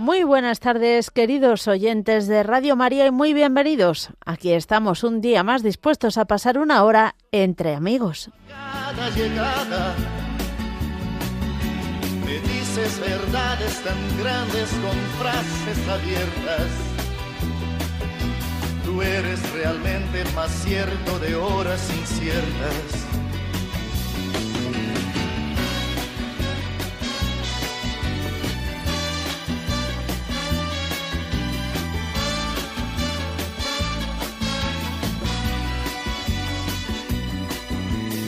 Muy buenas tardes, queridos oyentes de Radio María, y muy bienvenidos. Aquí estamos un día más dispuestos a pasar una hora entre amigos. Cada llegada me dices verdades tan grandes con frases abiertas. Tú eres realmente más cierto de horas inciertas.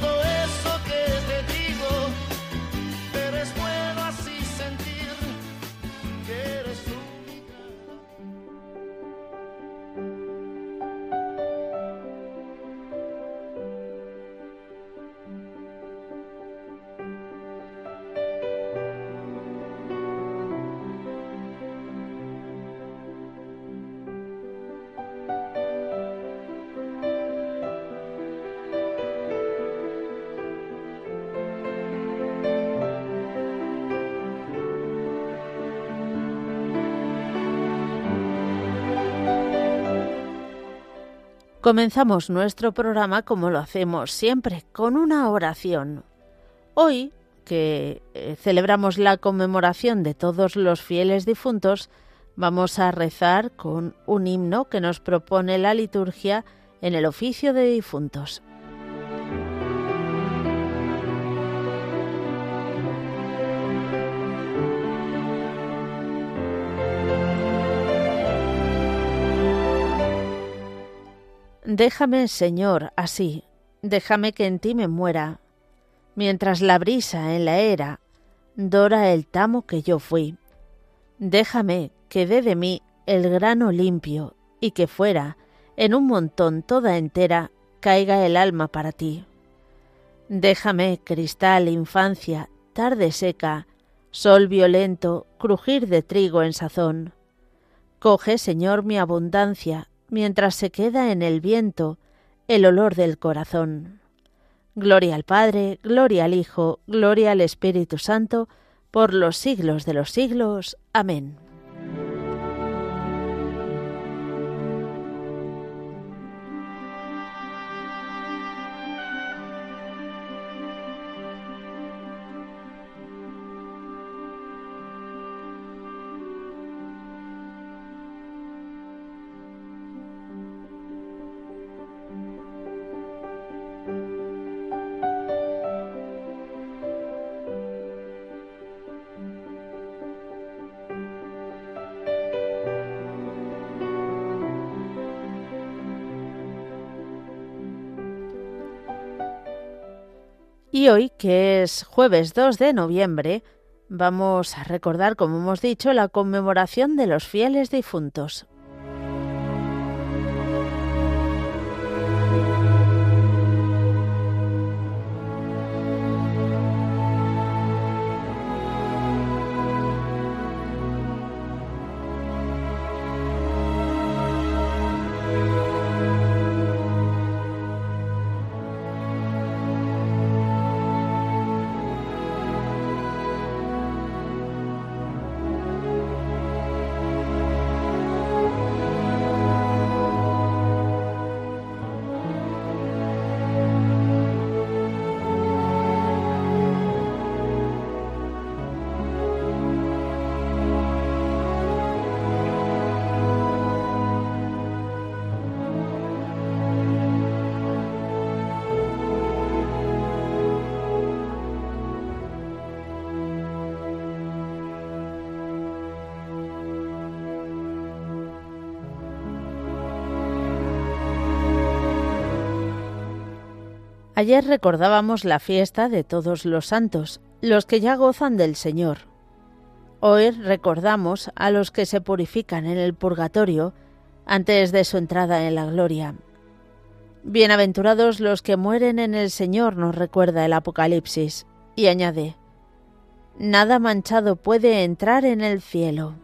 todo eso que te digo, pero es bueno Comenzamos nuestro programa como lo hacemos siempre, con una oración. Hoy, que eh, celebramos la conmemoración de todos los fieles difuntos, vamos a rezar con un himno que nos propone la liturgia en el oficio de difuntos. Déjame, Señor, así, déjame que en ti me muera, mientras la brisa en la era dora el tamo que yo fui. Déjame que dé de mí el grano limpio y que fuera, en un montón toda entera, caiga el alma para ti. Déjame, cristal, infancia, tarde seca, sol violento, crujir de trigo en sazón. Coge, Señor, mi abundancia, mientras se queda en el viento el olor del corazón. Gloria al Padre, gloria al Hijo, gloria al Espíritu Santo, por los siglos de los siglos. Amén. Y hoy, que es jueves 2 de noviembre, vamos a recordar, como hemos dicho, la conmemoración de los fieles difuntos. Ayer recordábamos la fiesta de todos los santos, los que ya gozan del Señor. Hoy recordamos a los que se purifican en el purgatorio antes de su entrada en la gloria. Bienaventurados los que mueren en el Señor, nos recuerda el Apocalipsis, y añade, Nada manchado puede entrar en el cielo.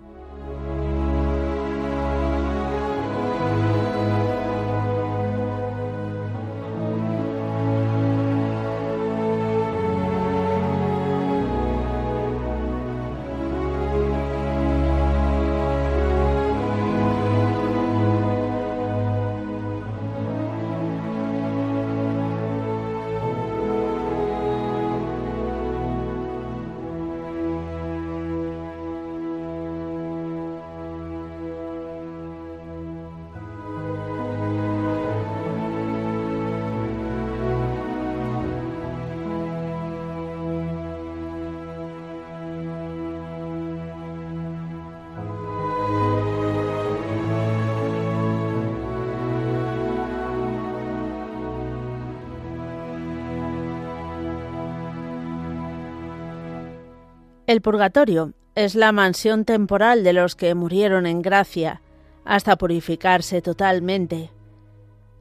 El purgatorio es la mansión temporal de los que murieron en gracia hasta purificarse totalmente.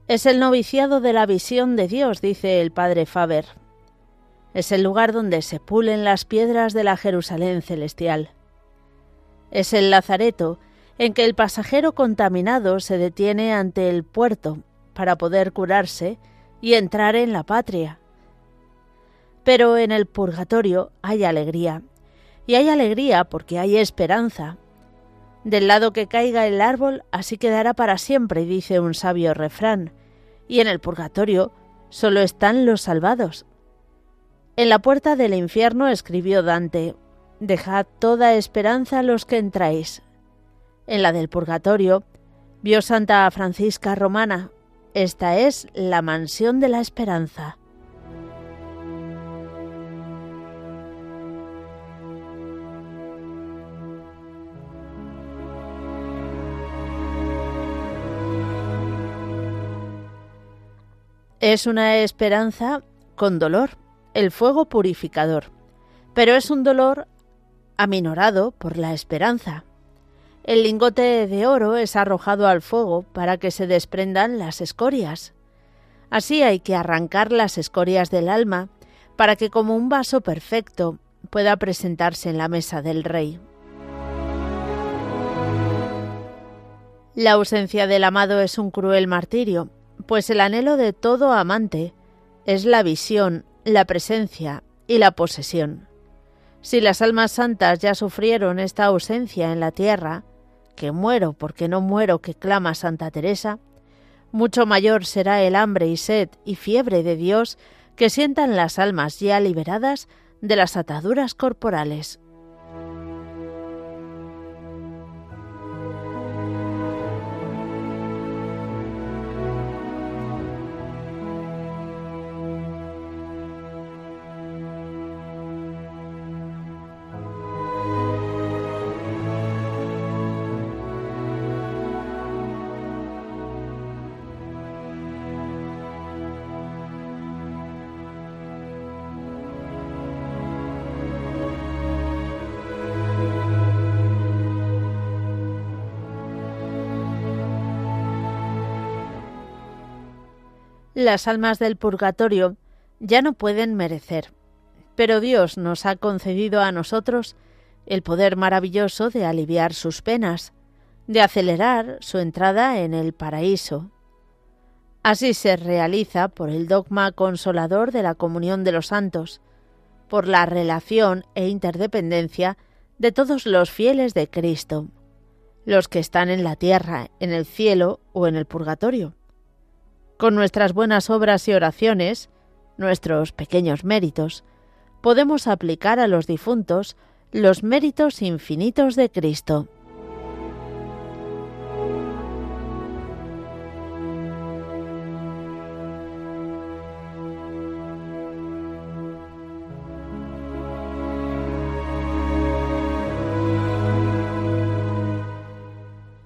Es el noviciado de la visión de Dios, dice el padre Faber. Es el lugar donde se pulen las piedras de la Jerusalén celestial. Es el lazareto en que el pasajero contaminado se detiene ante el puerto para poder curarse y entrar en la patria. Pero en el purgatorio hay alegría, y hay alegría porque hay esperanza. Del lado que caiga el árbol, así quedará para siempre, dice un sabio refrán, y en el purgatorio solo están los salvados. En la puerta del infierno escribió Dante, Dejad toda esperanza a los que entráis. En la del purgatorio vio Santa Francisca Romana, esta es la mansión de la esperanza. Es una esperanza con dolor, el fuego purificador, pero es un dolor aminorado por la esperanza. El lingote de oro es arrojado al fuego para que se desprendan las escorias. Así hay que arrancar las escorias del alma para que como un vaso perfecto pueda presentarse en la mesa del rey. La ausencia del amado es un cruel martirio, pues el anhelo de todo amante es la visión, la presencia y la posesión. Si las almas santas ya sufrieron esta ausencia en la tierra, que muero porque no muero que clama Santa Teresa, mucho mayor será el hambre y sed y fiebre de Dios que sientan las almas ya liberadas de las ataduras corporales. Las almas del purgatorio ya no pueden merecer, pero Dios nos ha concedido a nosotros el poder maravilloso de aliviar sus penas, de acelerar su entrada en el paraíso. Así se realiza por el dogma consolador de la comunión de los santos, por la relación e interdependencia de todos los fieles de Cristo, los que están en la tierra, en el cielo o en el purgatorio. Con nuestras buenas obras y oraciones, nuestros pequeños méritos, podemos aplicar a los difuntos los méritos infinitos de Cristo.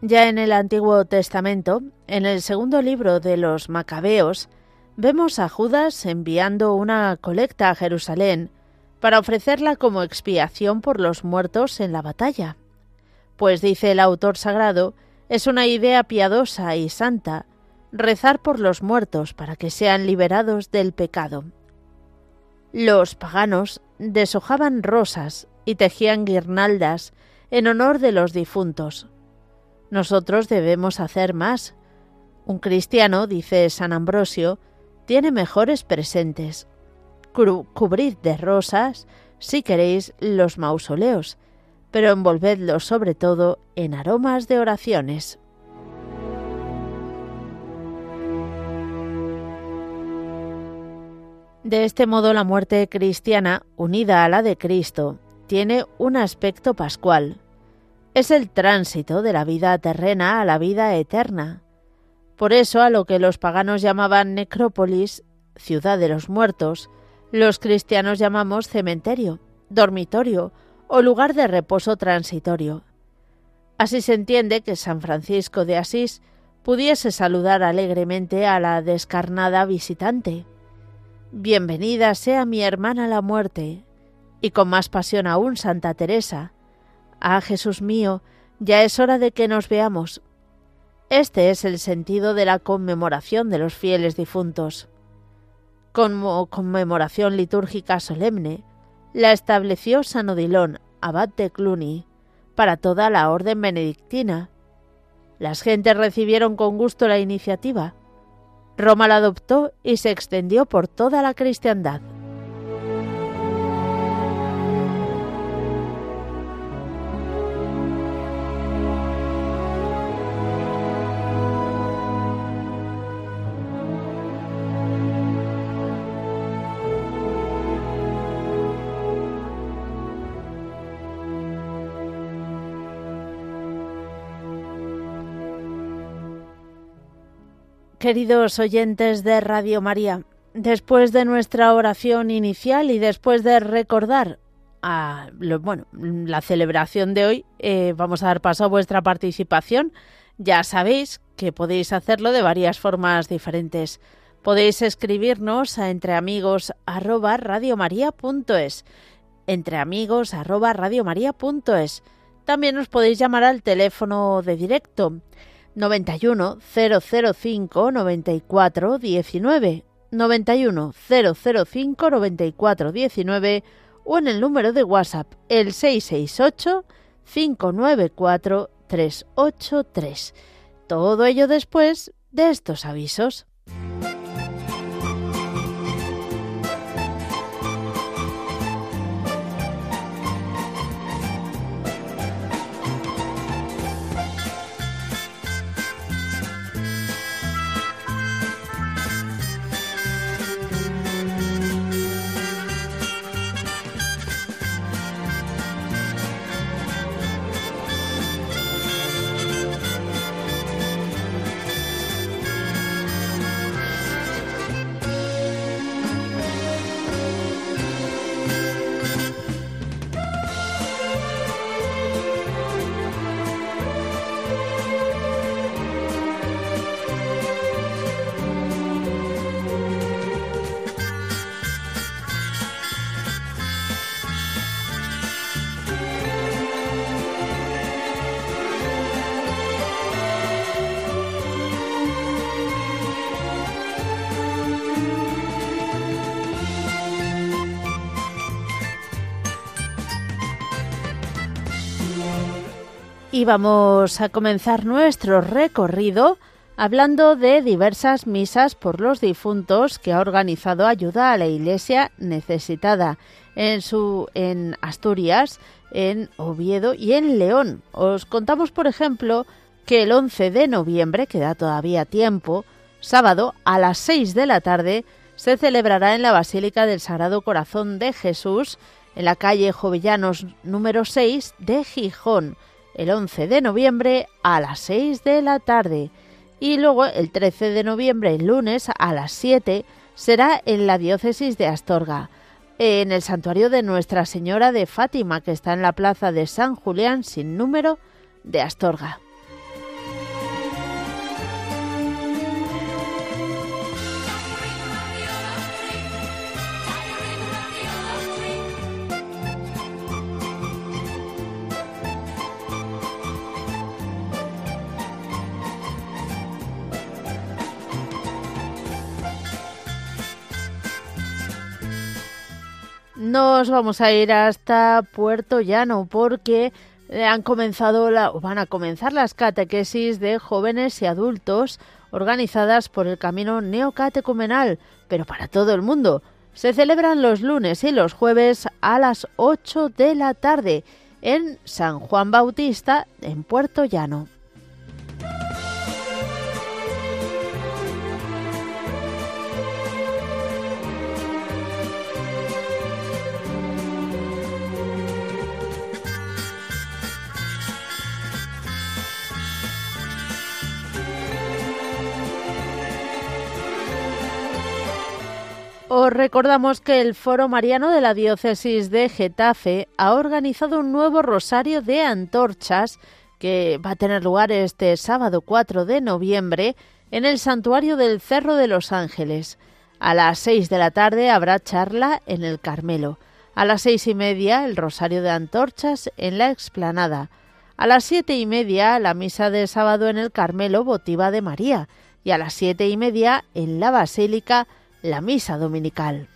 Ya en el Antiguo Testamento, en el segundo libro de los Macabeos, vemos a Judas enviando una colecta a Jerusalén para ofrecerla como expiación por los muertos en la batalla. Pues dice el autor sagrado, es una idea piadosa y santa rezar por los muertos para que sean liberados del pecado. Los paganos deshojaban rosas y tejían guirnaldas en honor de los difuntos. Nosotros debemos hacer más. Un cristiano, dice San Ambrosio, tiene mejores presentes. cubrid de rosas, si queréis, los mausoleos, pero envolvedlos sobre todo en aromas de oraciones. De este modo la muerte cristiana, unida a la de Cristo, tiene un aspecto pascual. Es el tránsito de la vida terrena a la vida eterna. Por eso a lo que los paganos llamaban necrópolis, ciudad de los muertos, los cristianos llamamos cementerio, dormitorio o lugar de reposo transitorio. Así se entiende que San Francisco de Asís pudiese saludar alegremente a la descarnada visitante. Bienvenida sea mi hermana la muerte, y con más pasión aún Santa Teresa. Ah, Jesús mío, ya es hora de que nos veamos. Este es el sentido de la conmemoración de los fieles difuntos. Como conmemoración litúrgica solemne, la estableció San Odilon, abad de Cluny, para toda la orden benedictina. Las gentes recibieron con gusto la iniciativa, Roma la adoptó y se extendió por toda la cristiandad. Queridos oyentes de Radio María, después de nuestra oración inicial y después de recordar a, bueno, la celebración de hoy, eh, vamos a dar paso a vuestra participación. Ya sabéis que podéis hacerlo de varias formas diferentes. Podéis escribirnos a entreamigos@radiomaria.es, entreamigos@radiomaria.es. También os podéis llamar al teléfono de directo 91 005 94 19 91 005 94 19 o en el número de WhatsApp el 668 594 383. Todo ello después de estos avisos. Y vamos a comenzar nuestro recorrido hablando de diversas misas por los difuntos que ha organizado Ayuda a la Iglesia Necesitada en su en Asturias, en Oviedo y en León. Os contamos, por ejemplo, que el 11 de noviembre, que da todavía tiempo, sábado a las 6 de la tarde, se celebrará en la Basílica del Sagrado Corazón de Jesús, en la calle Jovellanos número 6 de Gijón el 11 de noviembre a las 6 de la tarde y luego el 13 de noviembre, el lunes a las 7, será en la diócesis de Astorga, en el santuario de Nuestra Señora de Fátima, que está en la plaza de San Julián sin número de Astorga. Nos vamos a ir hasta Puerto Llano porque han comenzado la, van a comenzar las catequesis de jóvenes y adultos organizadas por el Camino Neocatecumenal, pero para todo el mundo. Se celebran los lunes y los jueves a las 8 de la tarde en San Juan Bautista, en Puerto Llano. Os recordamos que el Foro Mariano de la Diócesis de Getafe ha organizado un nuevo rosario de antorchas que va a tener lugar este sábado 4 de noviembre en el santuario del Cerro de los Ángeles. A las 6 de la tarde habrá charla en el Carmelo. A las seis y media el rosario de antorchas en la explanada. A las siete y media la misa de sábado en el Carmelo votiva de María. Y a las siete y media en la Basílica la misa dominical.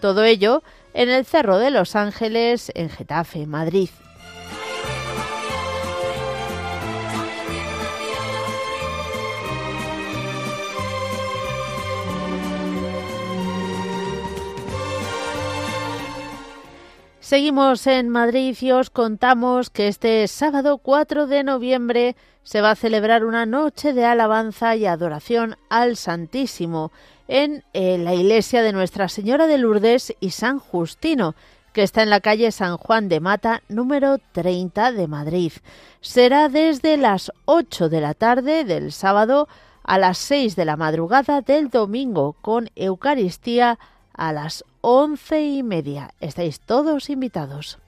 Todo ello en el Cerro de los Ángeles, en Getafe, Madrid. Seguimos en Madrid y os contamos que este sábado 4 de noviembre se va a celebrar una noche de alabanza y adoración al Santísimo en eh, la iglesia de Nuestra Señora de Lourdes y San Justino, que está en la calle San Juan de Mata, número 30 de Madrid. Será desde las 8 de la tarde del sábado a las 6 de la madrugada del domingo, con Eucaristía a las once y media. Estáis todos invitados.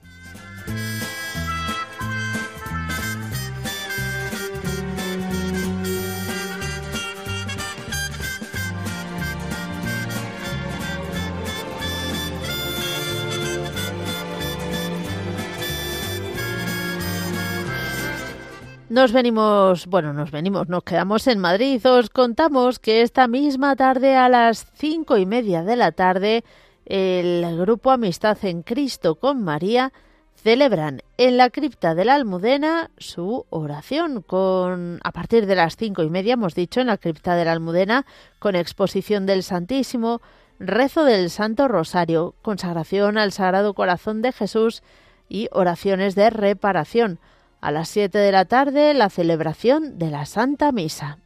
Nos venimos, bueno, nos venimos, nos quedamos en Madrid. Os contamos que esta misma tarde a las cinco y media de la tarde el grupo Amistad en Cristo con María celebran en la cripta de la Almudena su oración con a partir de las cinco y media hemos dicho en la cripta de la Almudena con exposición del Santísimo, rezo del Santo Rosario, consagración al Sagrado Corazón de Jesús y oraciones de reparación. A las 7 de la tarde, la celebración de la Santa Misa.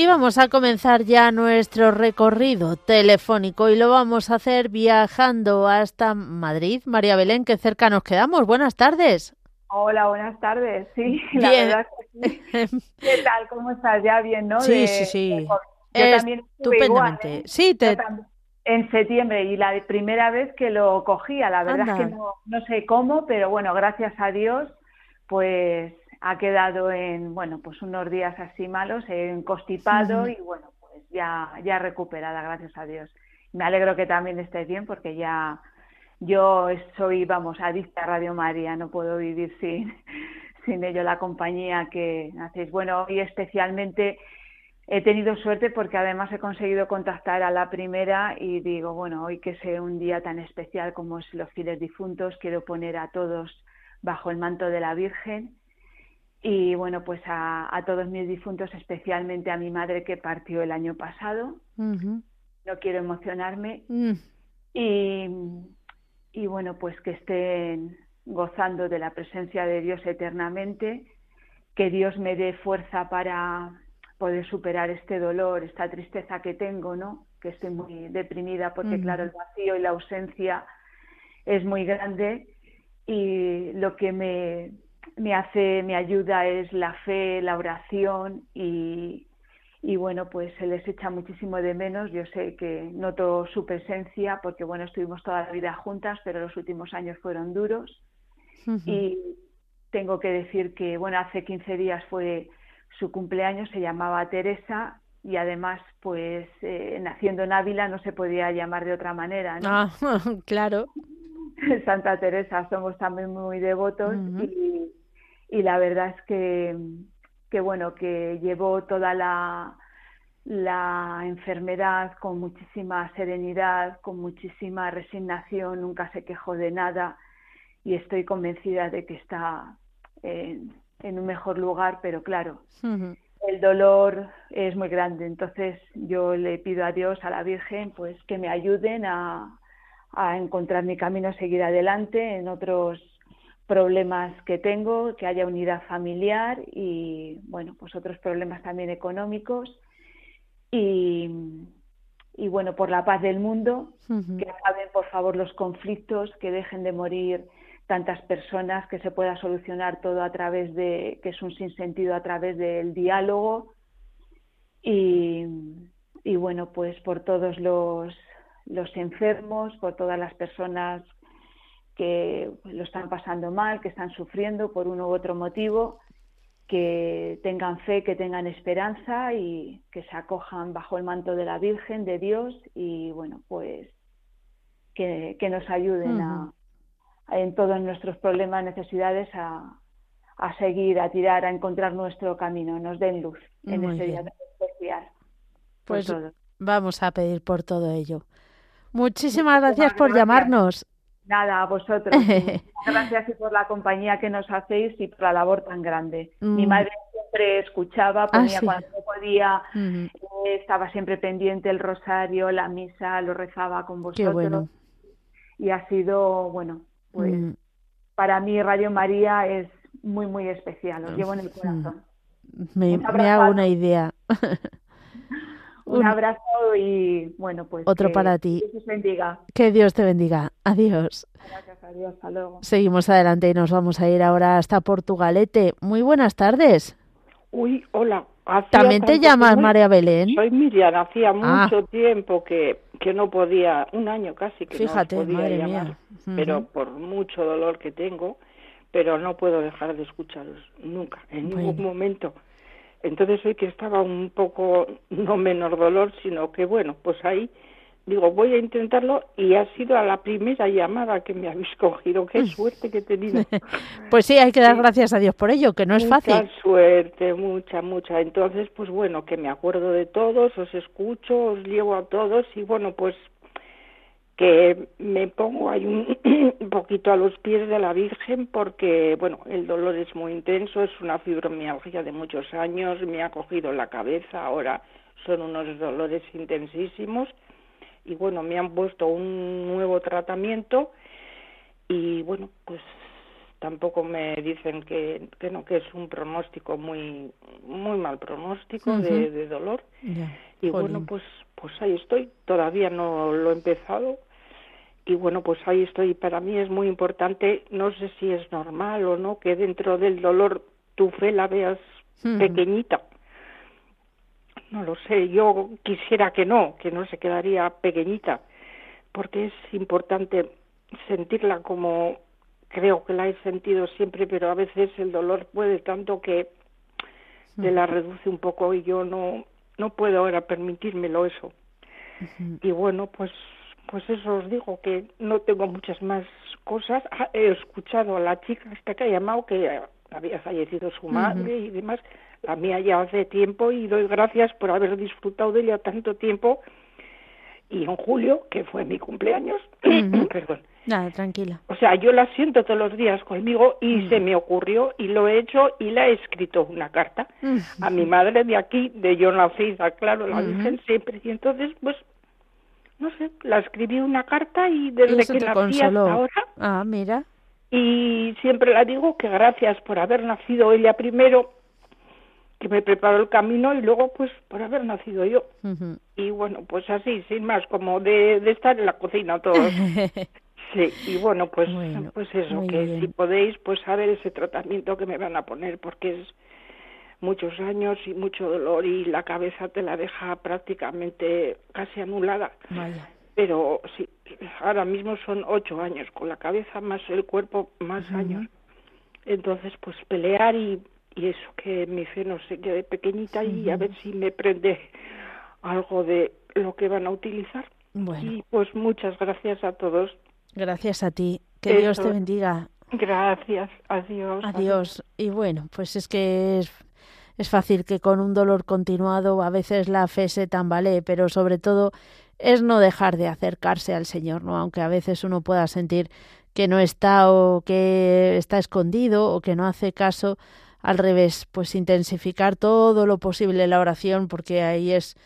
Y vamos a comenzar ya nuestro recorrido telefónico y lo vamos a hacer viajando hasta Madrid. María Belén, que cerca nos quedamos. Buenas tardes. Hola, buenas tardes. Sí, la verdad ¿Qué tal? ¿Cómo estás? Ya bien, ¿no? Sí, sí, sí. Yo también Estupendamente. ¿eh? Sí, te... En septiembre y la primera vez que lo cogía, la verdad es que no, no sé cómo, pero bueno, gracias a Dios, pues ha quedado en, bueno, pues unos días así malos, en constipado y bueno, pues ya, ya recuperada, gracias a Dios. Me alegro que también estés bien porque ya yo soy, vamos, adicta a Radio María, no puedo vivir sin, sin ello, la compañía que hacéis. Bueno, hoy especialmente he tenido suerte porque además he conseguido contactar a la primera y digo, bueno, hoy que sea un día tan especial como es los fieles difuntos, quiero poner a todos bajo el manto de la Virgen y bueno, pues a, todos mis difuntos, especialmente a mi madre que partió el año pasado. No quiero emocionarme. Mm. y, y bueno, pues que estén gozando de la presencia de Dios eternamente, que Dios me dé fuerza para poder superar este dolor, esta tristeza que tengo, ¿no? Que estoy muy deprimida porque, claro, el vacío y la ausencia es muy grande y lo que me me hace, me ayuda es la fe, la oración y, y bueno, pues se les echa muchísimo de menos. Yo sé que noto su presencia porque bueno, estuvimos toda la vida juntas, pero los últimos años fueron duros. Y tengo que decir que bueno, hace 15 días fue su cumpleaños, se llamaba Teresa y además pues eh, naciendo en Ávila no se podía llamar de otra manera. ¿no? Ah, claro. Santa Teresa somos también muy devotos y, y la verdad es que que bueno, que llevó toda la, la enfermedad con muchísima serenidad, con muchísima resignación, nunca se quejó de nada y estoy convencida de que está en, un mejor lugar, pero claro, el dolor es muy grande, entonces yo le pido a Dios, a la Virgen, pues que me ayuden a, a encontrar mi camino, a seguir adelante en otros problemas que tengo, que haya unidad familiar y, bueno, pues otros problemas también económicos. Y, y bueno, por la paz del mundo, que acaben por favor los conflictos, que dejen de morir tantas personas, que se pueda solucionar todo a través de, que es un sinsentido a través del diálogo. Y, y bueno, pues por todos los, los enfermos, por todas las personas que lo están pasando mal, que están sufriendo por uno u otro motivo, que tengan fe, que tengan esperanza y que se acojan bajo el manto de la Virgen, de Dios y bueno, pues que, nos ayuden a, en todos nuestros problemas, necesidades a, a, seguir, a tirar, a encontrar nuestro camino, nos den luz en ese día especial. Pues vamos a pedir por todo ello. Muchísimas gracias por llamarnos. Nada, a vosotros. Gracias por la compañía que nos hacéis y por la labor tan grande. Mi mm. madre siempre escuchaba, ah, ponía cuando podía, eh, estaba siempre pendiente el rosario, la misa, lo rezaba con vosotros. Y ha sido, bueno, pues mm. para mí Radio María es muy, muy especial, lo llevo en el corazón. Me, me hago una idea. Un, abrazo y bueno, pues. Otro para ti. Que Dios te bendiga. Que Dios te bendiga. Adiós. Gracias, adiós. Hasta luego. Seguimos adelante y nos vamos a ir ahora hasta Portugalete. Muy buenas tardes. Uy, hola. ¿También te llamas María Belén? Soy Miriam. Hacía ah. mucho tiempo que, que no podía, un año casi que Fíjate, no podía llamar, mía. pero por mucho dolor que tengo, pero no puedo dejar de escucharos nunca, en ningún momento. Entonces hoy que estaba un poco, no menor dolor, sino que bueno, pues ahí digo, voy a intentarlo y ha sido a la primera llamada que me habéis cogido. Qué suerte que he tenido. pues sí, hay que dar gracias a Dios por ello, que no es fácil. Mucha suerte, mucha, mucha. Entonces, pues bueno, que me acuerdo de todos, os escucho, os llevo a todos y bueno, pues que me pongo ahí un, poquito a los pies de la Virgen porque, bueno, el dolor es muy intenso, es una fibromialgia de muchos años, me ha cogido la cabeza, ahora son unos dolores intensísimos y, bueno, me han puesto un nuevo tratamiento y, bueno, pues tampoco me dicen que, que no, que es un pronóstico muy, muy mal pronóstico de, dolor. Y, bueno, pues pues ahí estoy, todavía no lo he empezado, y bueno, pues ahí estoy. Para mí es muy importante, no sé si es normal o no, que dentro del dolor tu fe la veas pequeñita. No lo sé, yo quisiera que no, que no se quedaría pequeñita, porque es importante sentirla como creo que la he sentido siempre, pero a veces el dolor puede tanto que te la reduce un poco y yo no no puedo ahora permitírmelo eso. Y bueno, pues pues eso os digo, que no tengo muchas más cosas. Ah, he escuchado a la chica hasta que ha llamado que había fallecido su madre y demás. La mía ya hace tiempo y doy gracias por haber disfrutado de ella tanto tiempo. Y en julio, que fue mi cumpleaños, perdón. Nada, tranquila. O sea, yo la siento todos los días conmigo y se me ocurrió y lo he hecho y le he escrito una carta a mi madre de aquí, de Yo Nacida, claro, la Virgen siempre. Y entonces, pues no sé, la escribí una carta y desde que nací hasta ahora. Ah, mira. Y siempre la digo que gracias por haber nacido ella primero, que me preparó el camino y luego pues por haber nacido yo. Y bueno, pues así, sin más, como de, estar en la cocina todos. sí, y bueno, pues, pues eso, que si podéis pues saber ese tratamiento que me van a poner, porque es muchos años y mucho dolor y la cabeza te la deja prácticamente casi anulada. Pero sí, ahora mismo son ocho años, con la cabeza más el cuerpo más años. Entonces, pues pelear y, y eso, que mi fe no se quede pequeñita y a ver si me prende algo de lo que van a utilizar. Y pues muchas gracias a todos. Gracias a ti. Que Dios te bendiga. Gracias. Adiós. Adiós. Y bueno, pues es que es, es fácil que con un dolor continuado a veces la fe se tambalee, pero sobre todo es no dejar de acercarse al Señor, ¿no? Aunque a veces uno pueda sentir que no está o que está escondido o que no hace caso, al revés, pues intensificar todo lo posible la oración porque ahí es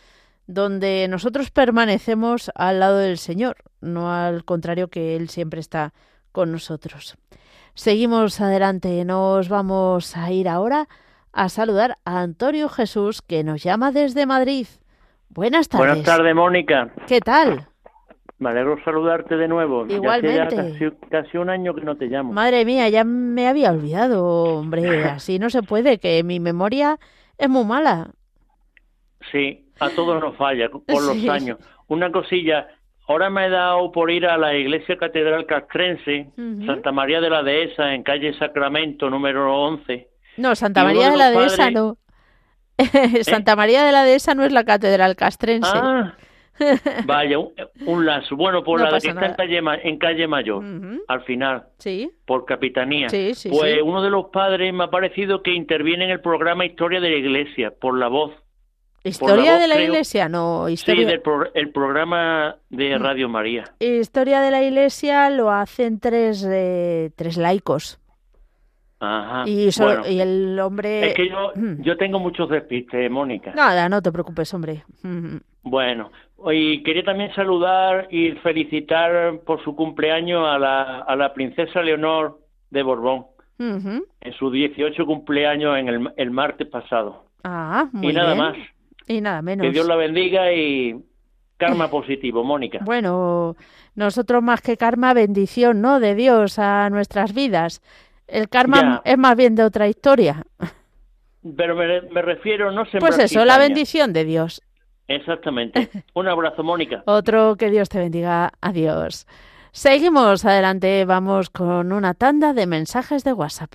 donde nosotros permanecemos al lado del Señor, no al contrario que Él siempre está con nosotros. Seguimos adelante, nos vamos a ir ahora a saludar a Antonio Jesús que nos llama desde Madrid. Buenas tardes. Buenas tardes, Mónica. ¿Qué tal? Me alegro saludarte de nuevo. Igualmente. Ya casi, un año que no te llamo. Madre mía, ya me había olvidado, hombre. Así no se puede, que mi memoria es muy mala. Sí, a todos nos falla por los años. Una cosilla, ahora me he dado por ir a la iglesia catedral castrense, Santa María de la Dehesa, en calle Sacramento, número 11. No, Santa María de, la Dehesa no. Santa ¿Eh? María de la Dehesa no es la catedral castrense. Ah, vaya, un, lazo. Bueno, por la que está en calle, en calle Mayor, al final, sí. por capitanía. Sí, sí, pues uno de los padres me ha parecido que interviene en el programa Historia de la Iglesia, por la voz. ¿Historia de la Iglesia? No, historia... Sí, del el programa de mm. Radio María. Historia de la Iglesia lo hacen tres, eh, tres laicos. Ajá. Y, y el hombre... Es que yo, mm. yo tengo muchos despistes, Mónica. Nada, no te preocupes, hombre. Bueno, y quería también saludar y felicitar por su cumpleaños a la, a la princesa Leonor de Borbón. En su 18 cumpleaños en el, el martes pasado. Ah, muy Y nada más. Y nada menos. Que Dios la bendiga y karma positivo, Mónica. Bueno, nosotros más que karma, bendición, ¿no? De Dios a nuestras vidas. El karma es más bien de otra historia. Pero me, refiero, no sé. Pues eso, la bendición de Dios. Exactamente. Un abrazo, Mónica. Otro que Dios te bendiga. Adiós. Seguimos adelante, vamos con una tanda de mensajes de WhatsApp.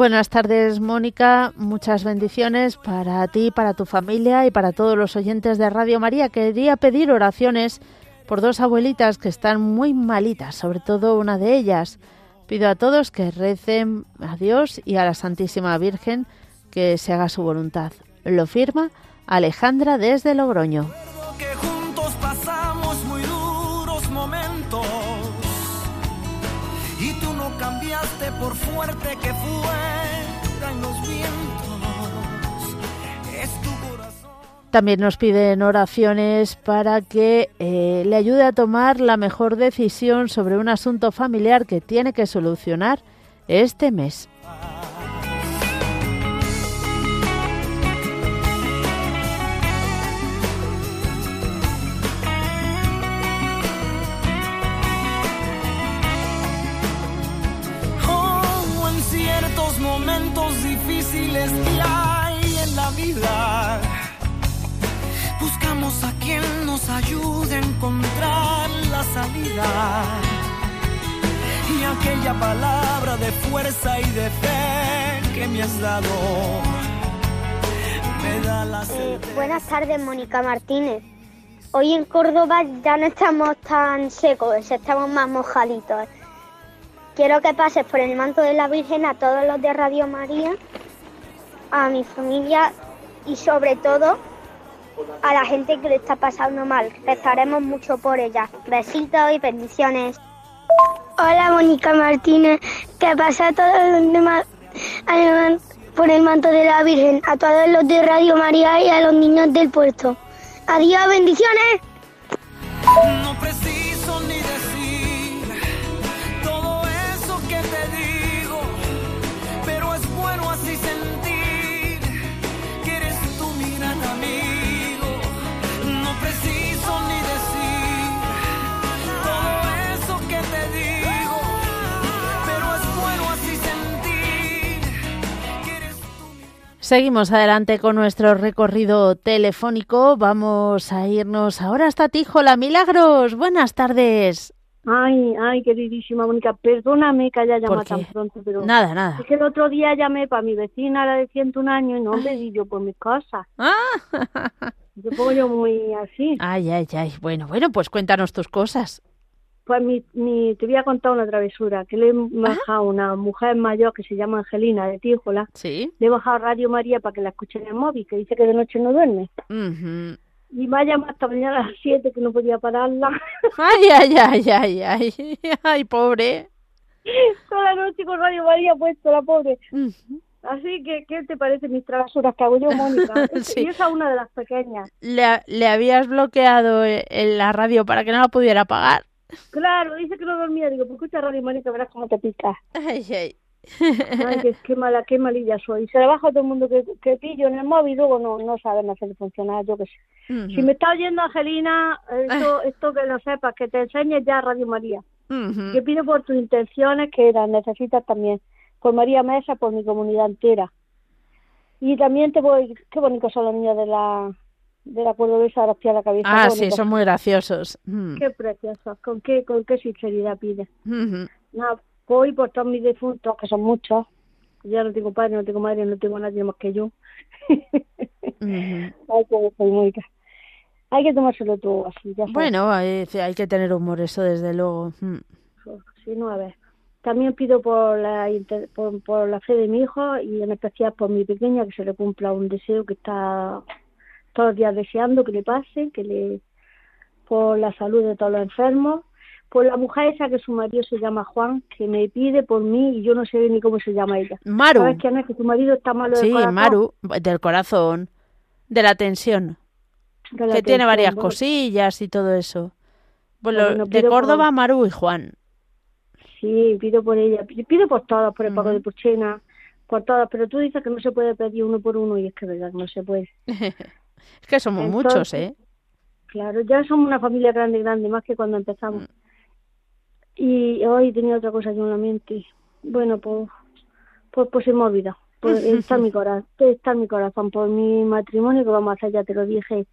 Buenas tardes, Mónica. Muchas bendiciones para ti, para tu familia y para todos los oyentes de Radio María. Quería pedir oraciones por dos abuelitas que están muy malitas, sobre todo una de ellas. Pido a todos que recen a Dios y a la Santísima Virgen que se haga su voluntad. Lo firma Alejandra desde Logroño. También nos piden oraciones para que eh, le ayude a tomar la mejor decisión sobre un asunto familiar que tiene que solucionar este mes. Buscamos a quien nos ayude a encontrar la salida. Y aquella palabra de fuerza y de fe que me has dado me da la eh, Buenas tardes, Mónica Martínez. Hoy en Córdoba ya no estamos tan secos, estamos más mojaditos. Quiero que pases por el manto de la Virgen a todos los de Radio María a mi familia y sobre todo a la gente que le está pasando mal. Rezaremos mucho por ella. Besitos y bendiciones. Hola Mónica Martínez, ¿qué pasa a todos los demás por el manto de la Virgen a todos los de Radio María y a los niños del puerto. Adiós, bendiciones. No Seguimos adelante con nuestro recorrido telefónico. Vamos a irnos ahora hasta Tijola. Milagros, buenas tardes. Ay, ay, queridísima Mónica, perdóname que haya ¿Por llamado tan pronto, pero Nada, nada. es que el otro día llamé para mi vecina, la de 101 años, y no me di yo por mis cosas. Ah. Yo pongo yo muy así. Ay, ay, ay. Bueno, bueno, pues cuéntanos tus cosas. Pues mi, mi, te voy a contar una travesura, que le he bajado a una mujer mayor que se llama Angelina de Tíjola, Sí. le he bajado Radio María para que la escuche en el móvil, que dice que de noche no duerme. Y me ha llamado hasta mañana a las 7 que no podía pararla. Ay, ay, ay, ay, ay. Ay, pobre. Toda la noche con Radio María puesto, la pobre. Así que, ¿qué te parece mis travesuras que hago yo, Mónica? Sí. Y esa es una de las pequeñas. Le, le habías bloqueado eh, en la radio para que no la pudiera pagar. Claro, dice que no dormía. Digo, pues escucha Radio María que verás cómo te pica. Ay, ay. Ay, qué, qué mala, qué malilla soy. Se la baja a todo el mundo que, que pillo en el móvil luego no, no saben hacer funcionar, yo qué sé. Si me está oyendo Angelina, esto, esto que lo sepas, que te enseñes ya Radio María. Yo pido por tus intenciones que las necesitas también. Por María Mesa, por mi comunidad entera. Y también te voy, qué bonitos son los niños de la, de la cordobesa de los pies a la cabeza. Ah, sí, son muy graciosos. Mm. Qué preciosos, con qué, con qué sinceridad pide. Ujú. Nada, voy por todos mis difuntos, que son muchos. Ya no tengo padre, no tengo madre, no tengo nadie más que yo. Ujú. Ay, que soy muy Hay que tomárselo todo así, ya. Bueno, hay, hay que tener humor, eso desde luego. Mm. Si no, a ver. También pido por la, por, por la fe de mi hijo y en especial por mi pequeña que se le cumpla un deseo que está todos los días deseando que le pase, que le por la salud de todos los enfermos, por la mujer esa que su marido se llama Juan, que me pide por mí y yo no sé ni cómo se llama ella. Maru. ¿Sabes quién es? Que su marido está malo del Sí, corazón. Maru, del corazón, de la tensión, De la que tiene varias bueno, cosillas y todo eso. Bueno, Bueno, de por- Córdoba, Maru y Juan. Sí, pido por ella, pi- pido por todas, por el pago de Puchena, por todas, pero tú dices que no se puede pedir uno por uno y es que verdad que no se puede. es que somos Entonces, muchos, ¿eh? Claro, ya somos una familia grande, grande, más que cuando empezamos. Y hoy tenía otra cosa yo en la mente. Bueno, pues, pues, pues se me ha olvidado. Pues está mi corazón, está mi corazón por mi matrimonio que vamos a hacer, ya te lo dije,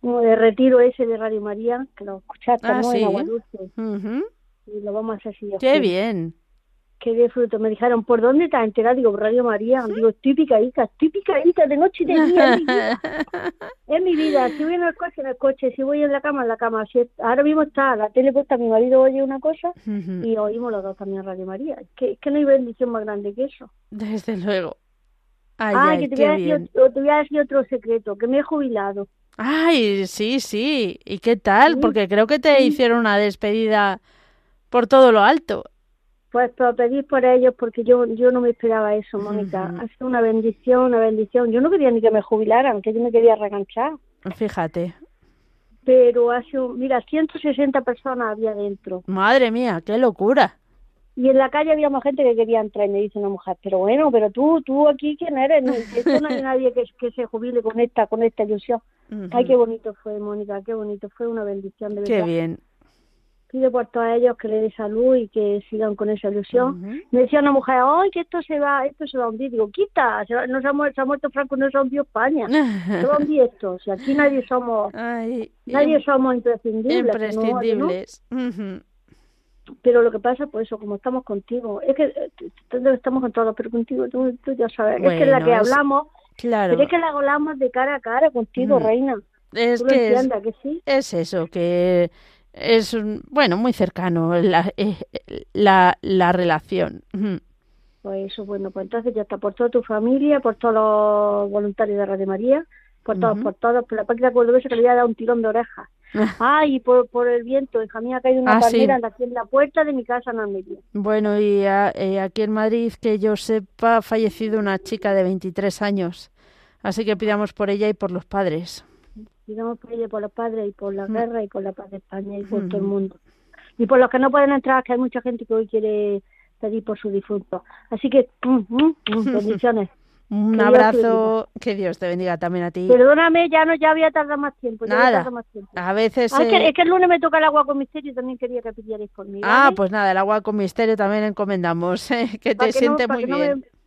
como de retiro ese de Radio María, que lo escuchaste Ah, ¿no? sí. en Aguadulce, y lo vamos a hacer si Qué bien. Que de fruto. Me dijeron, ¿por dónde te has enterado? Digo, Radio María. Digo, estoy picadita, estoy picadita de noche y de día. Es mi vida. Es mi vida. Si voy en el coche, en el coche. Si voy en la cama, en la cama. Si es- ahora mismo está la tele puesta, mi marido oye una cosa y oímos los dos también Radio María. Es que, es que no hay bendición más grande que eso. Desde luego. Ay, ah, ay, que te qué voy, a decir, te voy a decir otro secreto, que me he jubilado. Ay, sí, sí. ¿Y qué tal? Sí, Porque creo que te sí. hicieron una despedida por todo lo alto. Pues para pedir por ellos, porque yo yo no me esperaba eso, Mónica. Ujú. Ha sido una bendición, una bendición. Yo no quería ni que me jubilaran, que yo me quería reganchar. Fíjate. pero hace, un- mira, 160 personas había dentro. Madre mía, qué locura. Y en la calle había más gente que quería entrar y me dice una mujer, pero bueno, pero tú, tú aquí, ¿quién eres? No, esto no hay nadie que, que se jubile con esta, con esta ilusión. Ay, qué bonito fue, Mónica, qué bonito, fue una bendición de Qué verdad. bien. Pido por todos ellos que le dé salud y que sigan con esa ilusión. Me decía una mujer, ay, que esto se va, esto se va a hundir. Digo, quita, se, va- no se, ha muerto, se ha muerto Franco, no se ha hundido España. Se va a hundir esto. Si aquí nadie somos, Ay, nadie somos imprescindibles. no- imprescindibles. Pero lo que pasa pues eso como estamos contigo es que eh, estamos con todos pero contigo tú, tú ya sabes es que la Bueno, que es- hablamos Claro. pero es que la hablamos de cara a cara contigo Mm. reina Es tú lo que es, entiendes que sí es eso, que es, un- bueno, muy cercano la, eh, la, la relación. Pues eso bueno pues entonces ya está por toda tu familia por todos los voluntarios de Radio María por todos por todos por la página cordobesa que le voy a dar un tirón de orejas Ah, y por, por el viento, hija mía, ha caído una Ah, sí. palmera aquí en la puerta de mi casa en Almería. Bueno, y a- eh, aquí en Madrid, que yo sepa, ha fallecido una chica de 23 años. Así que pidamos por ella y por los padres. Digamos por ella, por los padres y por la Mm. guerra y por la paz de España y por todo el Ujú. mundo. Y por los que no pueden entrar, que hay mucha gente que hoy quiere pedir por su difunto. Así que, mm, mm, mm, bendiciones. Un Que Dios te abrazo, que Dios te bendiga también a ti. Perdóname, ya no, ya había tardado más tiempo. Ya Nada. más tiempo. A veces... Ah, es, que, eh, es que el lunes me toca el agua con misterio y también quería que pidierais mí. Ah, pues nada, el agua con misterio también encomendamos, eh, que te no- siente muy no bien. me-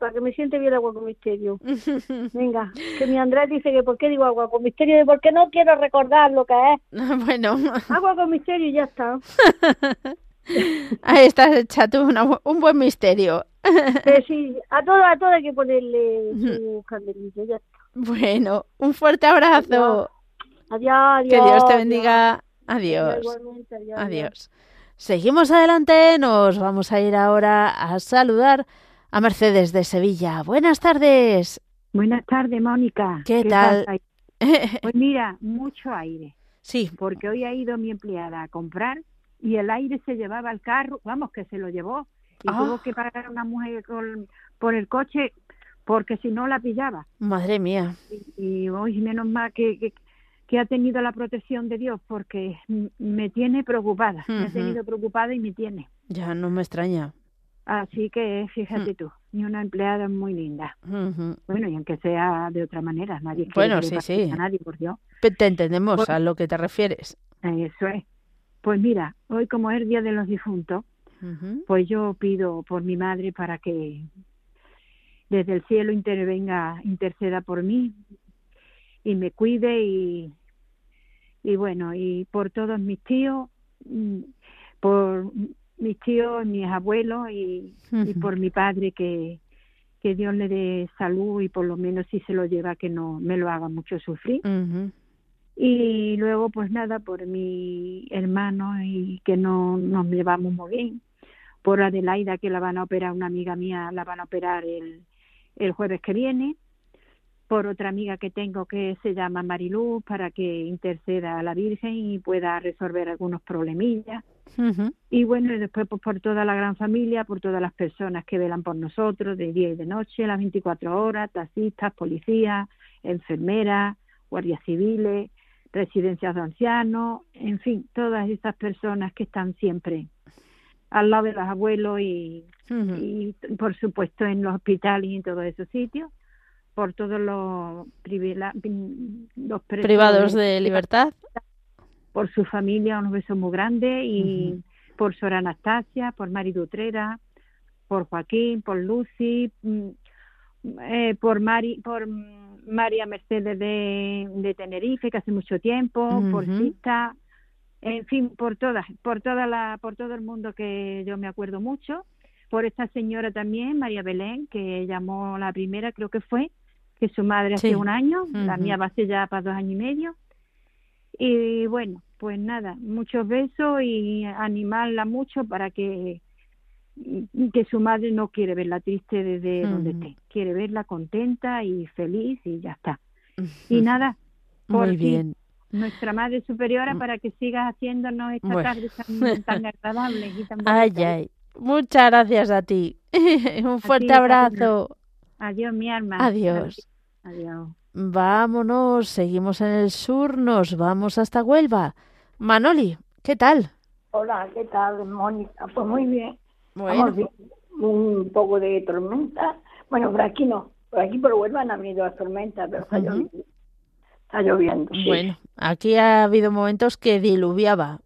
para que me siente bien agua con misterio. Venga, que mi Andrés dice que por qué digo agua con misterio, y porque no quiero recordar lo que es. bueno, Agua con misterio y ya está. ahí estás hecha tú una un buen misterio. Eh, sí, a todo, a todo hay que ponerle su candelillo, ya está. Bueno, un fuerte abrazo. Adiós, adiós. Que Dios te bendiga. Adiós, Adiós. igualmente, adiós, Adiós. Seguimos adelante, nos vamos a ir ahora a saludar a Mercedes de Sevilla. Buenas tardes. Buenas tardes, Mónica. ¿Qué tal? Pues mira, mucho aire, Sí, porque hoy ha ido mi empleada a comprar y el aire se llevaba al carro, vamos, que se lo llevó y Ah. tuvo que pagar a una mujer con- por el coche porque si no la pillaba. madre mía. Y, y hoy menos mal que, que, que ha tenido la protección de Dios porque me tiene preocupada, me ha tenido preocupada y me tiene. Ya no me extraña. Así que Mm. fíjate tú, y una empleada muy linda. Bueno, y aunque sea de otra manera, nadie quiere Bueno, que le sí, sí. a nadie, por Dios. Te entendemos Bueno. a lo que te refieres. Eso es. Pues mira, hoy como es el Día de los Difuntos, pues yo pido por mi madre para que desde el cielo intervenga, interceda por mí y me cuide y, y bueno, y por todos mis tíos, mm, por mis tíos, mis abuelos y, por mi padre que, que Dios le dé salud y por lo menos si se lo lleva que no me lo haga mucho sufrir. Y luego, pues nada, por mi hermano y que no nos llevamos muy bien. Por Adelaida, que la van a operar, una amiga mía la van a operar el, el jueves que viene. Por otra amiga que tengo que se llama Mariluz, para que interceda a la Virgen y pueda resolver algunos problemillas. Y bueno, y después pues por toda la gran familia, por todas las personas que velan por nosotros de día y de noche, las 24 horas, taxistas, policías, enfermeras, guardias civiles, residencias de ancianos, en fin, todas esas personas que están siempre al lado de los abuelos y, por supuesto en los hospitales y en todos esos sitios, por todos los, los Privados de libertad. Por su familia, unos besos muy grandes y por Sora Anastasia, por Mari Dutrera, por Joaquín, por Lucy, mm, eh, por Mari, por María Mercedes de, de Tenerife, que hace mucho tiempo, por. Sista, en fin, por todas, por toda la, por todo el mundo que yo me acuerdo mucho, por esta señora también, María Belén, que llamó la primera, creo que fue, que su madre Sí. hace un año, la mía va a ser ya para dos años y medio. Y bueno, pues nada, muchos besos y animarla mucho para que que su madre no quiere verla triste desde donde esté, quiere verla contenta y feliz y ya está. Y nada, por Muy bien. nuestra madre superiora para que sigas haciéndonos esta Bueno. tarde tan, tan agradable y tan Ay, bonita. ay. Muchas gracias a ti. Un fuerte ti, abrazo. Adiós, mi alma. Adiós. Adiós. Vámonos, seguimos en el sur, nos vamos hasta Huelva. Manoli, ¿qué tal? Hola, ¿qué tal, Mónica? Pues muy bien. Bueno. Bien. Un poco de tormenta. Bueno, por aquí no. Por aquí por Huelva no han habido las tormentas, pero está lloviendo. Está lloviendo, sí. Bueno, aquí ha habido momentos que diluviaba.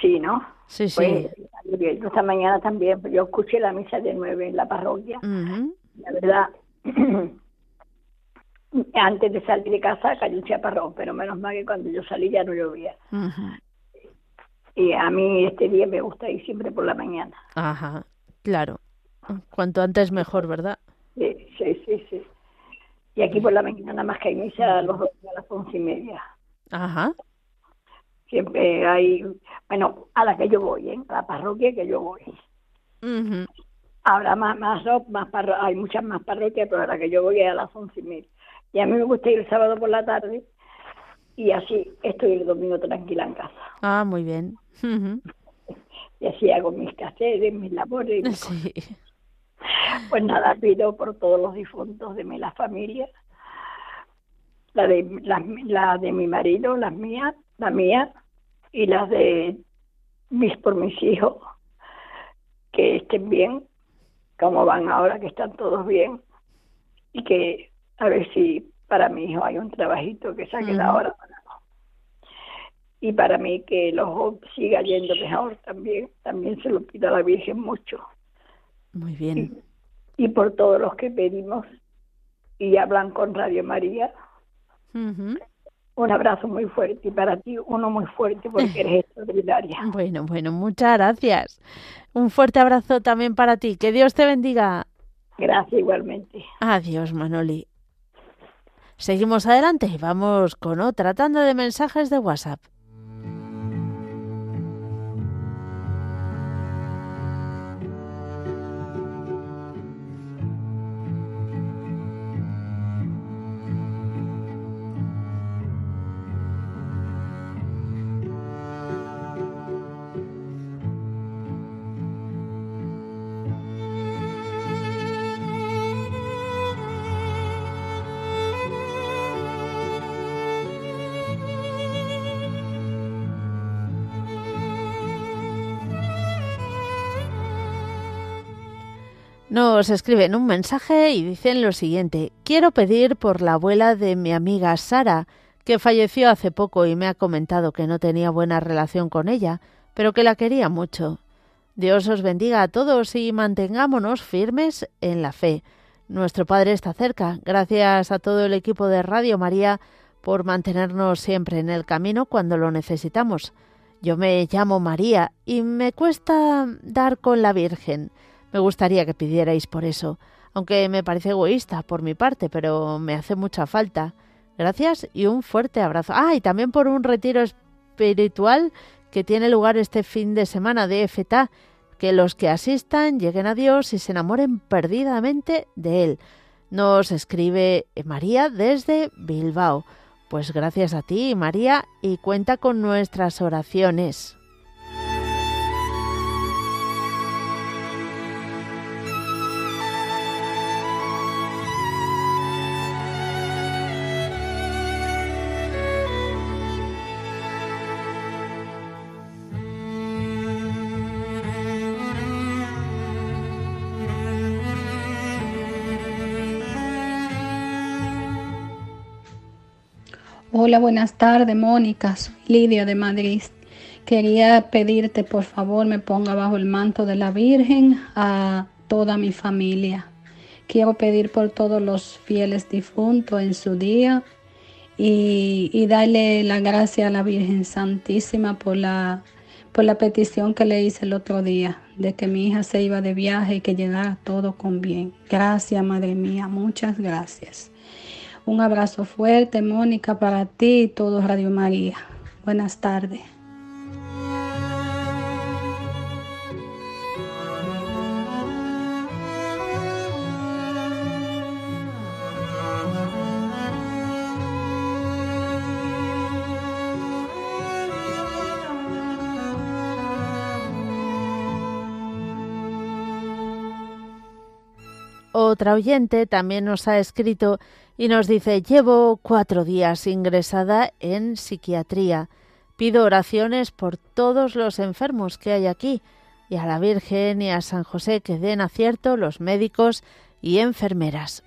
Sí, ¿no? Sí, sí. Pues esta mañana también. Yo escuché la misa de nueve en la parroquia. Ujú. La verdad, antes de salir de casa cayó un chaparrón, pero menos mal que cuando yo salí ya no llovía. Y a mí este día me gusta ir siempre por la mañana. Ajá, claro. Cuanto antes mejor, ¿verdad? Sí, sí, sí, sí. Y aquí por la mañana nada más que hay misa a, los, a las once y media. Ajá. Siempre hay, bueno, a la que yo voy, ¿eh? a la parroquia que yo voy. Ujú. Habrá más, más, más parro- hay muchas más parroquias, pero a la que yo voy es a las once y media. Y a mí me gusta ir el sábado por la tarde y así estoy el domingo tranquila en casa. Ah, muy bien. y así hago mis quehaceres, mis labores. Pues nada, pido por todos los difuntos de mi la familia, la de la, de mi marido, las mías, la mía y las de mis por mis hijos, que estén bien, como van ahora, que están todos bien, y que a ver si para mi hijo hay un trabajito que se ha quedado ahora y para mí que los siga yendo mejor también, también se lo pido a la Virgen mucho. Muy bien. Y, por todos los que pedimos y hablan con Radio María. Un abrazo muy fuerte y para ti uno muy fuerte porque eres extraordinaria. Bueno, bueno, muchas gracias. Un fuerte abrazo también para ti. Que Dios te bendiga. Gracias igualmente. Adiós, Manoli. Seguimos adelante y vamos con otra tanda de mensajes de WhatsApp. Nos escriben un mensaje y dicen lo siguiente. Quiero pedir por la abuela de mi amiga Sara, que falleció hace poco y me ha comentado que no tenía buena relación con ella, pero que la quería mucho. Dios os bendiga a todos y mantengámonos firmes en la fe. Nuestro Padre está cerca. Gracias a todo el equipo de Radio María por mantenernos siempre en el camino cuando lo necesitamos. Yo me llamo María y me cuesta dar con la Virgen. Me gustaría que pidierais por eso, aunque me parece egoísta por mi parte, pero me hace mucha falta. Gracias y un fuerte abrazo. Ah, y también por un retiro espiritual que tiene lugar este fin de semana de FETA, que los que asistan lleguen a Dios y se enamoren perdidamente de Él. Nos escribe María desde Bilbao. Pues gracias a ti, María, y cuenta con nuestras oraciones. Hola, buenas tardes, Mónica. Soy Lidia de Madrid. Quería pedirte, por favor, me ponga bajo el manto de la Virgen a toda mi familia. Quiero pedir por todos los fieles difuntos en su día y, darle la gracia a la Virgen Santísima por la, por la petición que le hice el otro día, de que mi hija se iba de viaje y que llegara todo con bien. Gracias, Madre mía, muchas gracias. Un abrazo fuerte, Mónica, para ti y todo Radio María. Buenas tardes. Otra oyente también nos ha escrito y nos dice, llevo cuatro días ingresada en psiquiatría. Pido oraciones por todos los enfermos que hay aquí y a la Virgen y a San José que den acierto los médicos y enfermeras.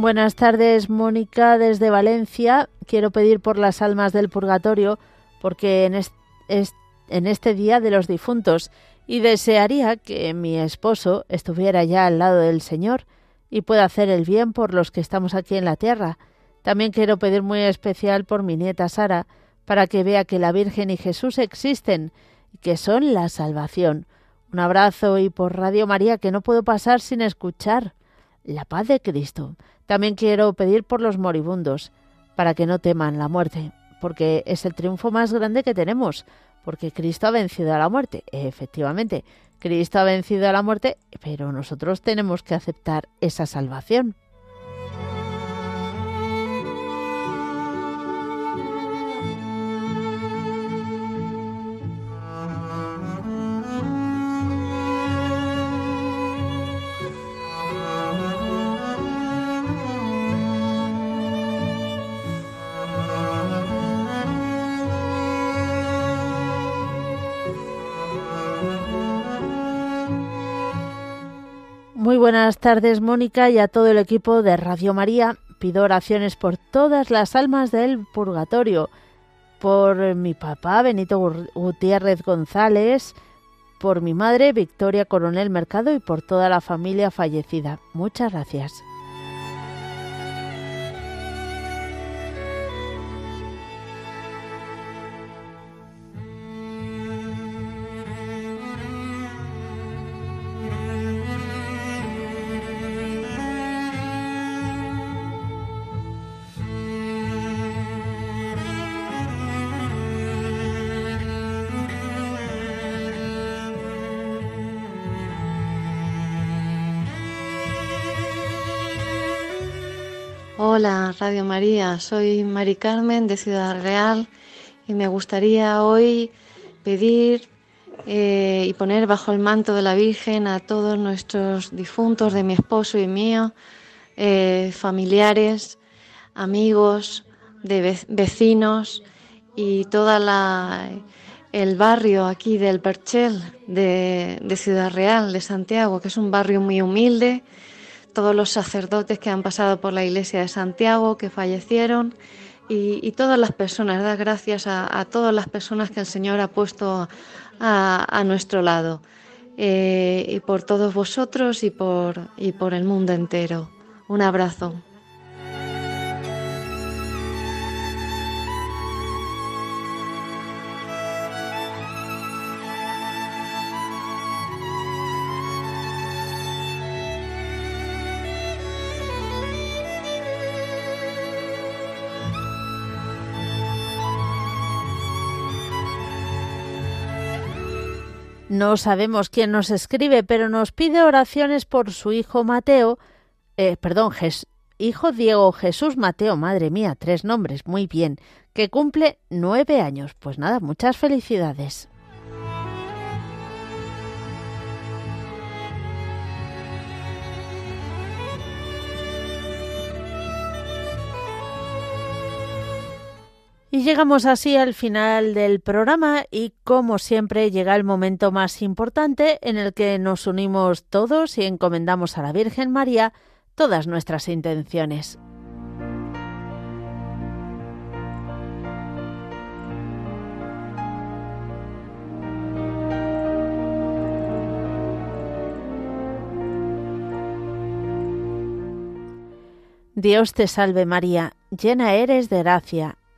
Buenas tardes, Mónica, desde Valencia. Quiero pedir por las almas del purgatorio porque en, este día de los difuntos y desearía que mi esposo estuviera ya al lado del Señor y pueda hacer el bien por los que estamos aquí en la tierra. También quiero pedir muy especial por mi nieta Sara, para que vea que la Virgen y Jesús existen y que son la salvación. Un abrazo y por Radio María que no puedo pasar sin escuchar. La paz de Cristo. También quiero pedir por los moribundos, para que no teman la muerte porque es el triunfo más grande que tenemos, porque Cristo ha vencido a la muerte. Efectivamente, Cristo ha vencido a la muerte, pero nosotros tenemos que aceptar esa salvación. Buenas tardes, Mónica, y a todo el equipo de Radio María. Pido oraciones por todas las almas del purgatorio, por mi papá Benito Gutiérrez González, por mi madre Victoria Coronel Mercado y por toda la familia fallecida. Muchas gracias. Hola Radio María, soy Mari Carmen de Ciudad Real y me gustaría hoy pedir eh, y poner bajo el manto de la Virgen a todos nuestros difuntos de mi esposo y mío, eh, familiares, amigos, de vecinos y toda la el barrio aquí del Perchel de Ciudad Real, de Santiago, que es un barrio muy humilde todos los sacerdotes que han pasado por la iglesia de Santiago, que fallecieron, y, todas las personas, dar gracias a, todas las personas que el Señor ha puesto a, nuestro lado, eh, y por todos vosotros y por, y por el mundo entero. Un abrazo. No sabemos quién nos escribe, pero nos pide oraciones por su hijo Mateo, eh, perdón, hijo Diego Jesús Mateo, madre mía, tres nombres, muy bien, que cumple nueve años. Pues nada, muchas felicidades. Y llegamos así al final del programa y como siempre llega el momento más importante en el que nos unimos todos y encomendamos a la Virgen María todas nuestras intenciones. Dios te salve María, llena eres de gracia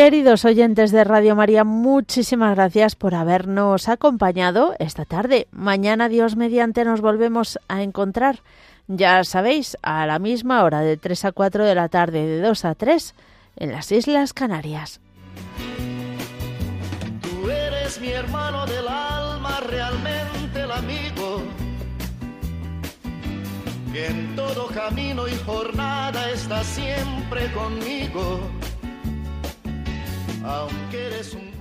Queridos oyentes de Radio María, muchísimas gracias por habernos acompañado esta tarde. Mañana, Dios mediante, nos volvemos a encontrar. Ya sabéis, a la misma hora, de 3 a 4 de la tarde, de 2 a 3, en las Islas Canarias. Tú eres mi hermano del alma, realmente el amigo, en todo camino y jornada está siempre conmigo aunque eres un